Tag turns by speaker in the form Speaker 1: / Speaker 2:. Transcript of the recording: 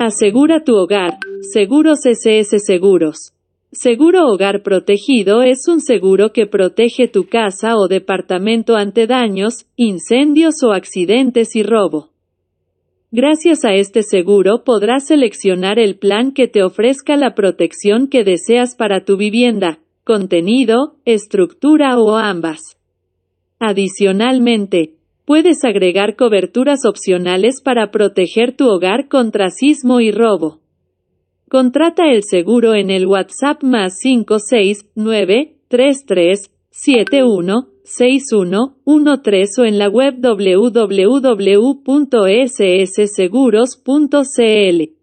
Speaker 1: Asegura tu hogar. Seguros SS Seguros. Seguro Hogar Protegido es un seguro que protege tu casa o departamento ante daños, incendios o accidentes y robo. Gracias a este seguro podrás seleccionar el plan que te ofrezca la protección que deseas para tu vivienda, contenido, estructura o ambas. Adicionalmente, puedes agregar coberturas opcionales para proteger tu hogar contra sismo y robo. Contrata el seguro en el WhatsApp más 569 33 71 6113 o en la web www.ssseguros.cl.